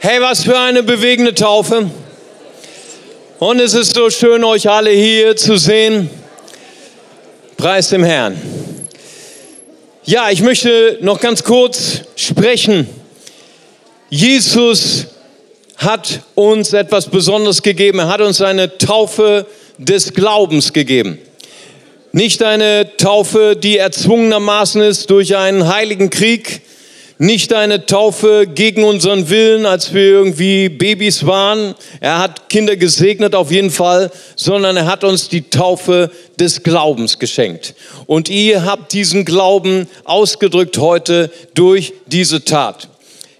Hey, was für eine bewegende Taufe. Und es ist so schön, euch alle hier zu sehen. Preis dem Herrn. Ja, ich möchte noch ganz kurz sprechen. Jesus hat uns etwas Besonderes gegeben. Er hat uns eine Taufe des Glaubens gegeben. Nicht eine Taufe, die erzwungenermaßen ist durch einen heiligen Krieg, nicht eine Taufe gegen unseren Willen, als wir irgendwie Babys waren. Er hat Kinder gesegnet auf jeden Fall, sondern er hat uns die Taufe des Glaubens geschenkt. Und ihr habt diesen Glauben ausgedrückt heute durch diese Tat.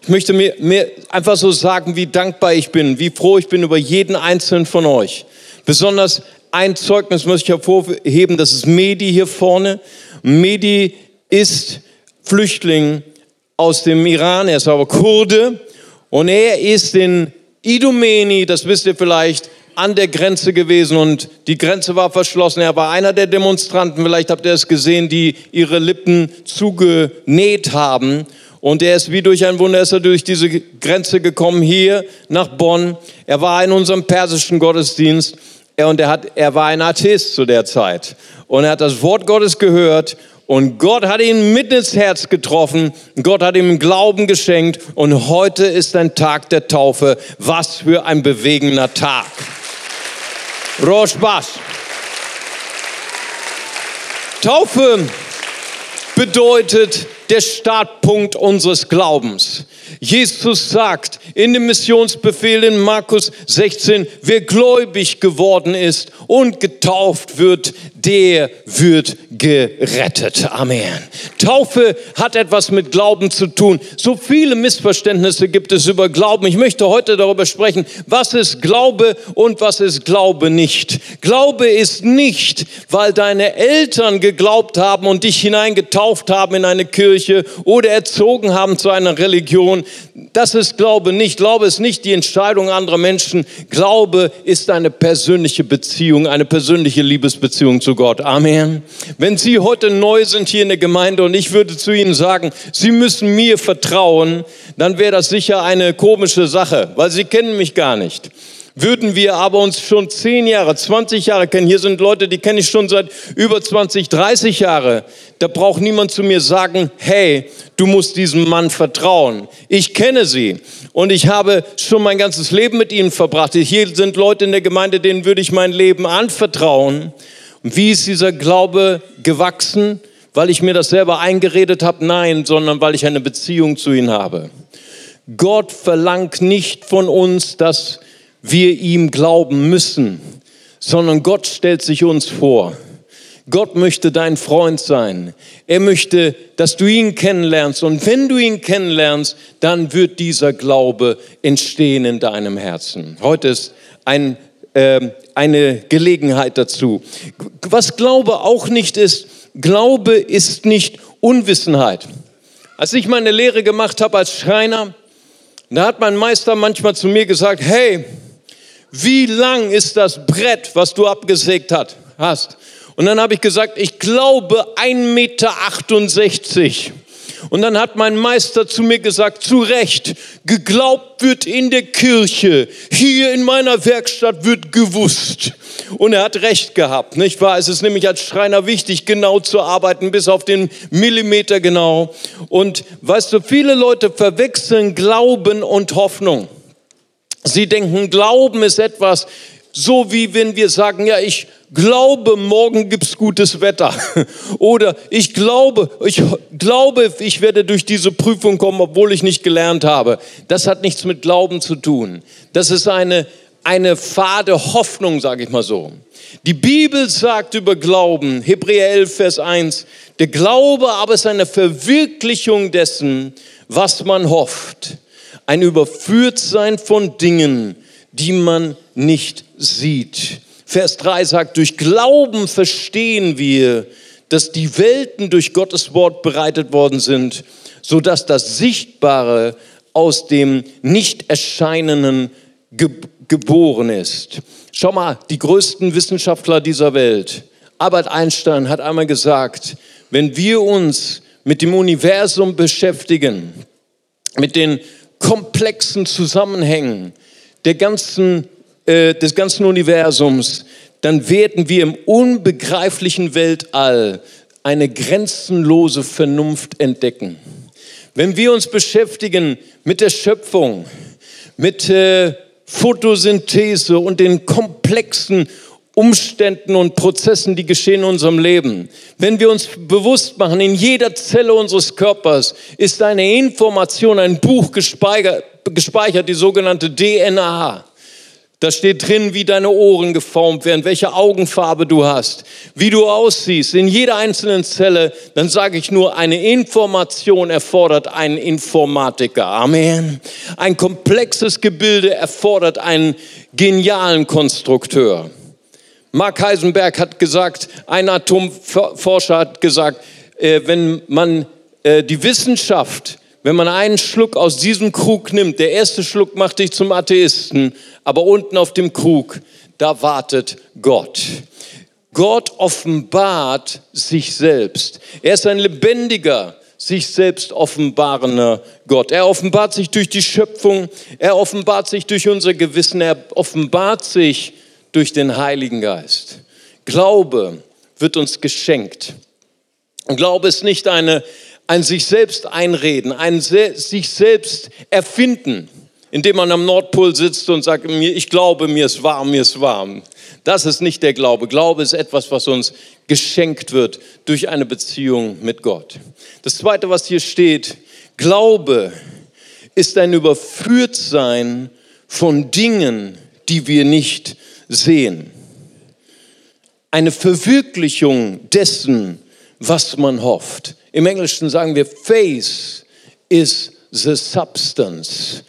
Ich möchte mir, mir einfach so sagen, wie dankbar ich bin, wie froh ich bin über jeden einzelnen von euch. Besonders ein Zeugnis muss ich hervorheben, das ist Medi hier vorne. Medi ist Flüchtling aus dem Iran, er ist aber Kurde und er ist in Idomeni, das wisst ihr vielleicht, an der Grenze gewesen und die Grenze war verschlossen. Er war einer der Demonstranten, vielleicht habt ihr es gesehen, die ihre Lippen zugenäht haben. Und er ist wie durch ein Wunder, ist er durch diese Grenze gekommen, hier nach Bonn. Er war in unserem persischen Gottesdienst und er, hat, er war ein Atheist zu der Zeit. Und er hat das Wort Gottes gehört und Gott hat ihn mitten ins Herz getroffen. Gott hat ihm Glauben geschenkt. Und heute ist ein Tag der Taufe. Was für ein bewegender Tag. Roshbash. Taufe bedeutet der Startpunkt unseres Glaubens. Jesus sagt in dem Missionsbefehl in Markus 16, wer gläubig geworden ist und getauft wird, der wird gerettet. Amen. Taufe hat etwas mit Glauben zu tun. So viele Missverständnisse gibt es über Glauben. Ich möchte heute darüber sprechen, was ist Glaube und was ist Glaube nicht. Glaube ist nicht, weil deine Eltern geglaubt haben und dich hineingetauft haben in eine Kirche oder erzogen haben zu einer Religion. Das ist Glaube nicht. Glaube ist nicht die Entscheidung anderer Menschen. Glaube ist eine persönliche Beziehung, eine persönliche Liebesbeziehung zu Gott. Amen. Wenn Sie heute neu sind hier in der Gemeinde und ich würde zu Ihnen sagen, Sie müssen mir vertrauen, dann wäre das sicher eine komische Sache, weil Sie kennen mich gar nicht. Würden wir aber uns schon zehn Jahre, 20 Jahre kennen, hier sind Leute, die kenne ich schon seit über 20, 30 Jahre, da braucht niemand zu mir sagen, hey, du musst diesem Mann vertrauen. Ich kenne sie und ich habe schon mein ganzes Leben mit ihnen verbracht. Hier sind Leute in der Gemeinde, denen würde ich mein Leben anvertrauen. Und wie ist dieser Glaube gewachsen? Weil ich mir das selber eingeredet habe? Nein, sondern weil ich eine Beziehung zu ihnen habe. Gott verlangt nicht von uns, dass wir ihm glauben müssen, sondern Gott stellt sich uns vor. Gott möchte dein Freund sein. Er möchte, dass du ihn kennenlernst. Und wenn du ihn kennenlernst, dann wird dieser Glaube entstehen in deinem Herzen. Heute ist ein, eine Gelegenheit dazu. Was Glaube auch nicht ist, Glaube ist nicht Unwissenheit. Als ich meine Lehre gemacht habe als Schreiner, da hat mein Meister manchmal zu mir gesagt, hey, wie lang ist das Brett, was du abgesägt hat, hast? Und dann habe ich gesagt, ich glaube 1,68 Meter. Und dann hat mein Meister zu mir gesagt, zu Recht, geglaubt wird in der Kirche, hier in meiner Werkstatt wird gewusst. Und er hat recht gehabt, nicht wahr? Es ist nämlich als Schreiner wichtig, genau zu arbeiten, bis auf den Millimeter genau. Und weißt du, viele Leute verwechseln Glauben und Hoffnung. Sie denken, Glauben ist etwas, so wie wenn wir sagen, ja, ich glaube, morgen gibt's gutes Wetter. Oder ich glaube, ich glaube, ich werde durch diese Prüfung kommen, obwohl ich nicht gelernt habe. Das hat nichts mit Glauben zu tun. Das ist eine, eine fade Hoffnung, sage ich mal so. Die Bibel sagt über Glauben, Hebräer 11, Vers 1, der Glaube aber ist eine Verwirklichung dessen, was man hofft ein Überführtsein von Dingen, die man nicht sieht. Vers 3 sagt, durch Glauben verstehen wir, dass die Welten durch Gottes Wort bereitet worden sind, so dass das Sichtbare aus dem Nicht-Erscheinenden ge geboren ist. Schau mal, die größten Wissenschaftler dieser Welt, Albert Einstein hat einmal gesagt, wenn wir uns mit dem Universum beschäftigen, mit den komplexen Zusammenhängen der ganzen, äh, des ganzen Universums, dann werden wir im unbegreiflichen Weltall eine grenzenlose Vernunft entdecken. Wenn wir uns beschäftigen mit der Schöpfung, mit äh, Photosynthese und den komplexen Umständen und Prozessen, die geschehen in unserem Leben. Wenn wir uns bewusst machen, in jeder Zelle unseres Körpers ist eine Information, ein Buch gespeichert, die sogenannte DNA. Da steht drin, wie deine Ohren geformt werden, welche Augenfarbe du hast, wie du aussiehst, in jeder einzelnen Zelle. Dann sage ich nur, eine Information erfordert einen Informatiker. Amen. Ein komplexes Gebilde erfordert einen genialen Konstrukteur. Mark Heisenberg hat gesagt, ein Atomforscher hat gesagt, äh, wenn man äh, die Wissenschaft wenn man einen Schluck aus diesem Krug nimmt, der erste Schluck macht dich zum Atheisten, aber unten auf dem Krug, da wartet Gott. Gott offenbart sich selbst. Er ist ein lebendiger, sich selbst offenbarender Gott. Er offenbart sich durch die Schöpfung, er offenbart sich durch unser Gewissen, er offenbart sich durch den Heiligen Geist. Glaube wird uns geschenkt. Und Glaube ist nicht eine ein sich selbst einreden, ein sich selbst erfinden, indem man am Nordpol sitzt und sagt, ich glaube, mir ist warm, mir ist warm. Das ist nicht der Glaube. Glaube ist etwas, was uns geschenkt wird durch eine Beziehung mit Gott. Das Zweite, was hier steht, Glaube ist ein Überführtsein von Dingen, die wir nicht sehen. Eine Verwirklichung dessen, was man hofft. Im Englischen sagen wir, Faith is the substance.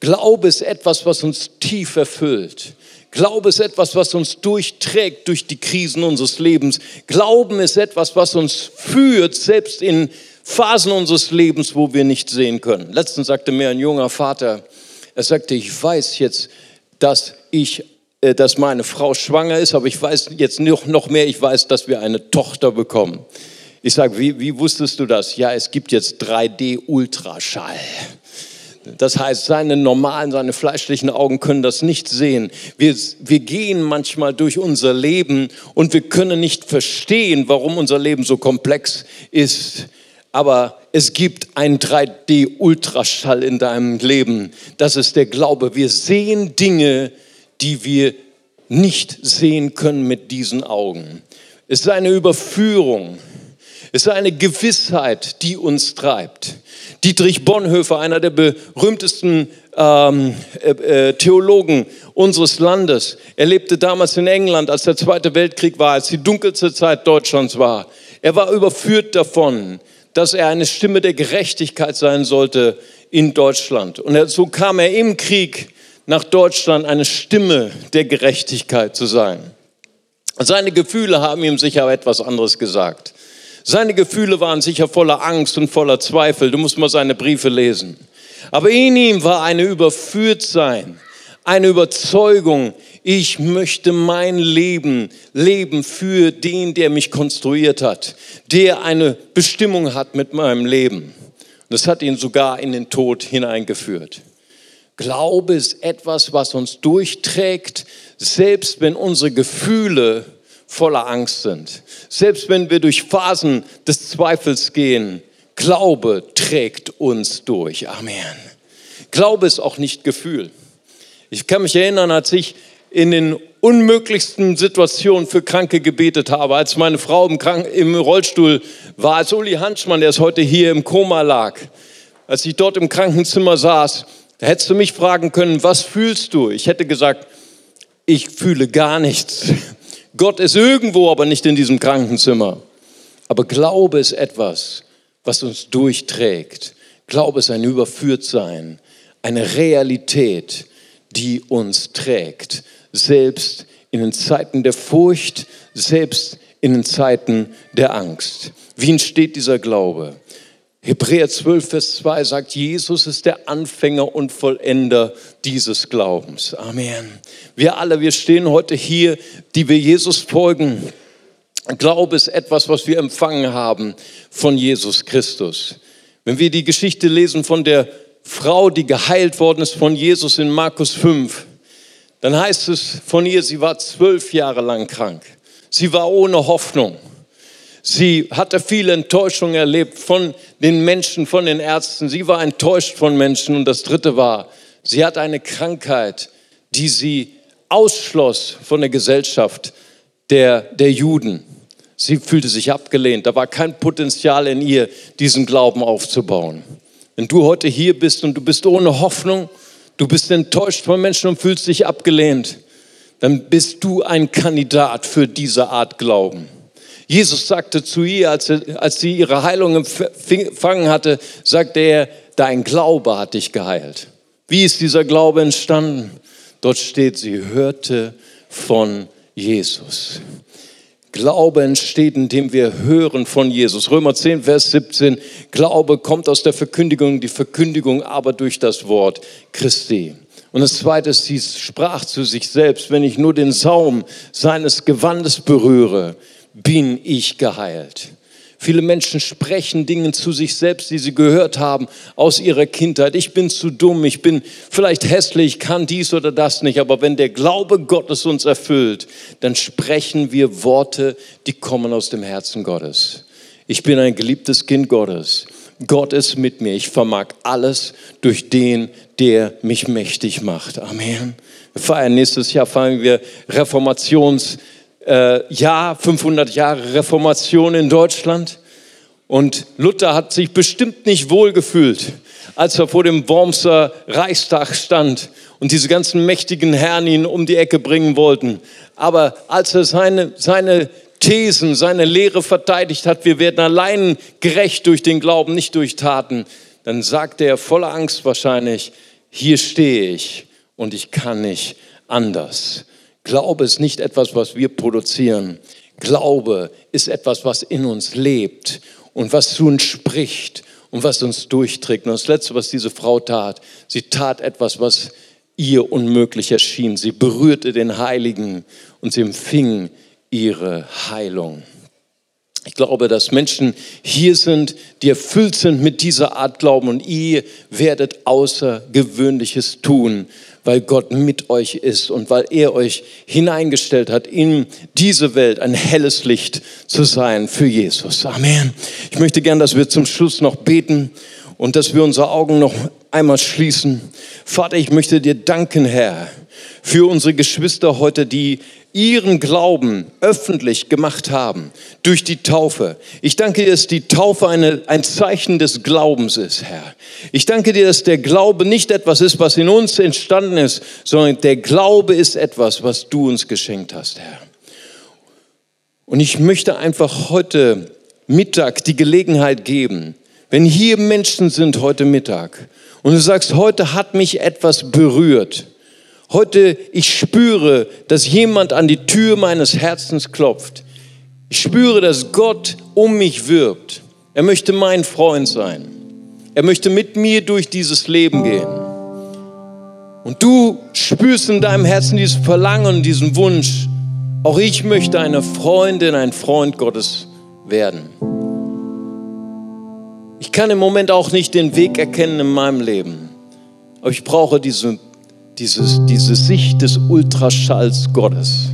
Glaube ist etwas, was uns tief erfüllt. Glaube ist etwas, was uns durchträgt durch die Krisen unseres Lebens. Glauben ist etwas, was uns führt, selbst in Phasen unseres Lebens, wo wir nicht sehen können. Letztens sagte mir ein junger Vater, er sagte, ich weiß jetzt, dass ich dass meine Frau schwanger ist, aber ich weiß jetzt noch mehr, ich weiß, dass wir eine Tochter bekommen. Ich sage, wie, wie wusstest du das? Ja, es gibt jetzt 3D-Ultraschall. Das heißt, seine normalen, seine fleischlichen Augen können das nicht sehen. Wir, wir gehen manchmal durch unser Leben und wir können nicht verstehen, warum unser Leben so komplex ist. Aber es gibt einen 3D-Ultraschall in deinem Leben. Das ist der Glaube. Wir sehen Dinge, die wir nicht sehen können mit diesen Augen. Es ist eine Überführung. Es ist eine Gewissheit, die uns treibt. Dietrich Bonhoeffer, einer der berühmtesten ähm, äh, äh, Theologen unseres Landes, er lebte damals in England, als der Zweite Weltkrieg war, als die dunkelste Zeit Deutschlands war. Er war überführt davon, dass er eine Stimme der Gerechtigkeit sein sollte in Deutschland. Und so kam er im Krieg nach Deutschland, eine Stimme der Gerechtigkeit zu sein. Seine Gefühle haben ihm sicher etwas anderes gesagt. Seine Gefühle waren sicher voller Angst und voller Zweifel. Du musst mal seine Briefe lesen. Aber in ihm war eine Überführtsein, eine Überzeugung, ich möchte mein Leben leben für den, der mich konstruiert hat, der eine Bestimmung hat mit meinem Leben. Das hat ihn sogar in den Tod hineingeführt. Glaube ist etwas, was uns durchträgt, selbst wenn unsere Gefühle voller Angst sind. Selbst wenn wir durch Phasen des Zweifels gehen, Glaube trägt uns durch. Amen. Glaube ist auch nicht Gefühl. Ich kann mich erinnern, als ich in den unmöglichsten Situationen für Kranke gebetet habe, als meine Frau im, Krank im Rollstuhl war, als Uli Hanschmann, der ist heute hier im Koma lag, als ich dort im Krankenzimmer saß, da hättest du mich fragen können, was fühlst du? Ich hätte gesagt, ich fühle gar nichts. Gott ist irgendwo, aber nicht in diesem Krankenzimmer. Aber Glaube ist etwas, was uns durchträgt. Glaube ist ein Überführtsein, eine Realität, die uns trägt. Selbst in den Zeiten der Furcht, selbst in den Zeiten der Angst. Wie entsteht dieser Glaube? Hebräer 12, Vers 2 sagt, Jesus ist der Anfänger und Vollender dieses Glaubens. Amen. Wir alle, wir stehen heute hier, die wir Jesus folgen. Glaube ist etwas, was wir empfangen haben von Jesus Christus. Wenn wir die Geschichte lesen von der Frau, die geheilt worden ist von Jesus in Markus 5, dann heißt es von ihr, sie war zwölf Jahre lang krank. Sie war ohne Hoffnung. Sie hatte viele Enttäuschungen erlebt von den Menschen, von den Ärzten. Sie war enttäuscht von Menschen. Und das Dritte war, sie hat eine Krankheit, die sie ausschloss von der Gesellschaft der, der Juden. Sie fühlte sich abgelehnt. Da war kein Potenzial in ihr, diesen Glauben aufzubauen. Wenn du heute hier bist und du bist ohne Hoffnung, du bist enttäuscht von Menschen und fühlst dich abgelehnt, dann bist du ein Kandidat für diese Art Glauben. Jesus sagte zu ihr, als, als sie ihre Heilung empfangen hatte, sagte er, dein Glaube hat dich geheilt. Wie ist dieser Glaube entstanden? Dort steht, sie hörte von Jesus. Glaube entsteht, indem wir hören von Jesus. Römer 10, Vers 17. Glaube kommt aus der Verkündigung, die Verkündigung aber durch das Wort Christi. Und das zweite ist, sie sprach zu sich selbst, wenn ich nur den Saum seines Gewandes berühre, bin ich geheilt. Viele Menschen sprechen Dinge zu sich selbst, die sie gehört haben aus ihrer Kindheit. Ich bin zu dumm, ich bin vielleicht hässlich, kann dies oder das nicht. Aber wenn der Glaube Gottes uns erfüllt, dann sprechen wir Worte, die kommen aus dem Herzen Gottes. Ich bin ein geliebtes Kind Gottes. Gott ist mit mir. Ich vermag alles durch den, der mich mächtig macht. Amen. Wir feiern nächstes Jahr feiern wir Reformations äh, Jahr, 500 Jahre Reformation in Deutschland. Und Luther hat sich bestimmt nicht wohlgefühlt, als er vor dem Wormser Reichstag stand und diese ganzen mächtigen Herren ihn um die Ecke bringen wollten. Aber als er seine, seine Thesen, seine Lehre verteidigt hat, wir werden allein gerecht durch den Glauben, nicht durch Taten, dann sagte er voller Angst wahrscheinlich, hier stehe ich und ich kann nicht anders. Glaube ist nicht etwas, was wir produzieren. Glaube ist etwas, was in uns lebt und was zu uns spricht und was uns durchträgt. Und das Letzte, was diese Frau tat, sie tat etwas, was ihr unmöglich erschien. Sie berührte den Heiligen und sie empfing ihre Heilung. Ich glaube, dass Menschen hier sind, die erfüllt sind mit dieser Art Glauben und ihr werdet Außergewöhnliches tun, weil Gott mit euch ist und weil er euch hineingestellt hat, in diese Welt ein helles Licht zu sein für Jesus. Amen. Ich möchte gern, dass wir zum Schluss noch beten und dass wir unsere Augen noch einmal schließen. Vater, ich möchte dir danken, Herr, für unsere Geschwister heute, die ihren Glauben öffentlich gemacht haben durch die Taufe. Ich danke dir, dass die Taufe eine, ein Zeichen des Glaubens ist, Herr. Ich danke dir, dass der Glaube nicht etwas ist, was in uns entstanden ist, sondern der Glaube ist etwas, was du uns geschenkt hast, Herr. Und ich möchte einfach heute Mittag die Gelegenheit geben, wenn hier Menschen sind heute Mittag und du sagst, heute hat mich etwas berührt, Heute, ich spüre, dass jemand an die Tür meines Herzens klopft. Ich spüre, dass Gott um mich wirbt. Er möchte mein Freund sein. Er möchte mit mir durch dieses Leben gehen. Und du spürst in deinem Herzen dieses Verlangen, diesen Wunsch, auch ich möchte eine Freundin, ein Freund Gottes werden. Ich kann im Moment auch nicht den Weg erkennen in meinem Leben, aber ich brauche diese dieses, diese Sicht des Ultraschalls Gottes,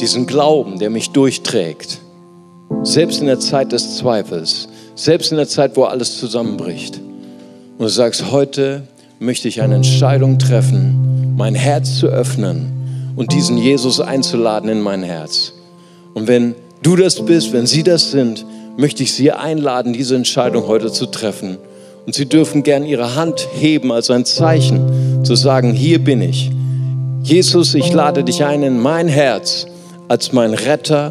diesen Glauben, der mich durchträgt, selbst in der Zeit des Zweifels, selbst in der Zeit, wo alles zusammenbricht. Und du sagst, heute möchte ich eine Entscheidung treffen, mein Herz zu öffnen und diesen Jesus einzuladen in mein Herz. Und wenn du das bist, wenn sie das sind, möchte ich sie einladen, diese Entscheidung heute zu treffen. Und sie dürfen gern ihre Hand heben als ein Zeichen, zu sagen, hier bin ich. Jesus, ich lade dich ein in mein Herz als mein Retter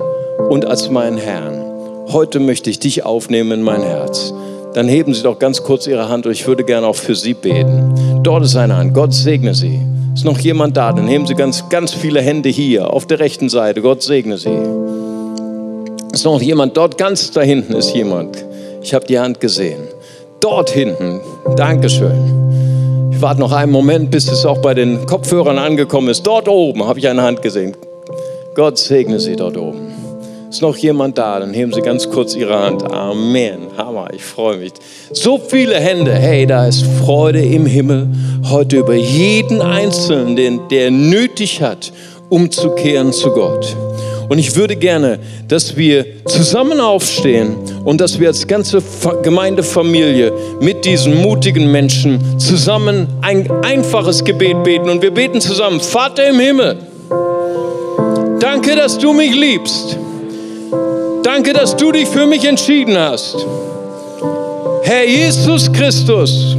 und als mein Herrn. Heute möchte ich dich aufnehmen in mein Herz. Dann heben Sie doch ganz kurz Ihre Hand und ich würde gerne auch für Sie beten. Dort ist eine Hand. Gott segne Sie. Ist noch jemand da? Dann heben Sie ganz, ganz viele Hände hier auf der rechten Seite. Gott segne Sie. Ist noch jemand dort? Ganz da hinten ist jemand. Ich habe die Hand gesehen. Dort hinten. Dankeschön. Ich warte noch einen Moment, bis es auch bei den Kopfhörern angekommen ist. Dort oben habe ich eine Hand gesehen. Gott segne Sie dort oben. Ist noch jemand da? Dann heben Sie ganz kurz Ihre Hand. Amen. Hammer, ich freue mich. So viele Hände. Hey, da ist Freude im Himmel heute über jeden Einzelnen, den, der nötig hat, umzukehren zu Gott. Und ich würde gerne, dass wir zusammen aufstehen und dass wir als ganze Gemeindefamilie mit diesen mutigen Menschen zusammen ein einfaches Gebet beten. Und wir beten zusammen, Vater im Himmel, danke, dass du mich liebst. Danke, dass du dich für mich entschieden hast. Herr Jesus Christus,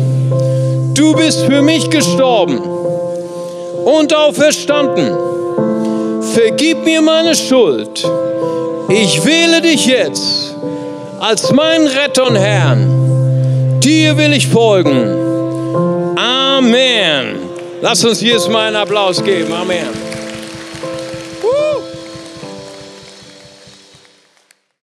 du bist für mich gestorben und auferstanden vergib mir meine Schuld. Ich wähle dich jetzt als mein Retter und Herrn. Dir will ich folgen. Amen. Lass uns jetzt mal einen Applaus geben. Amen.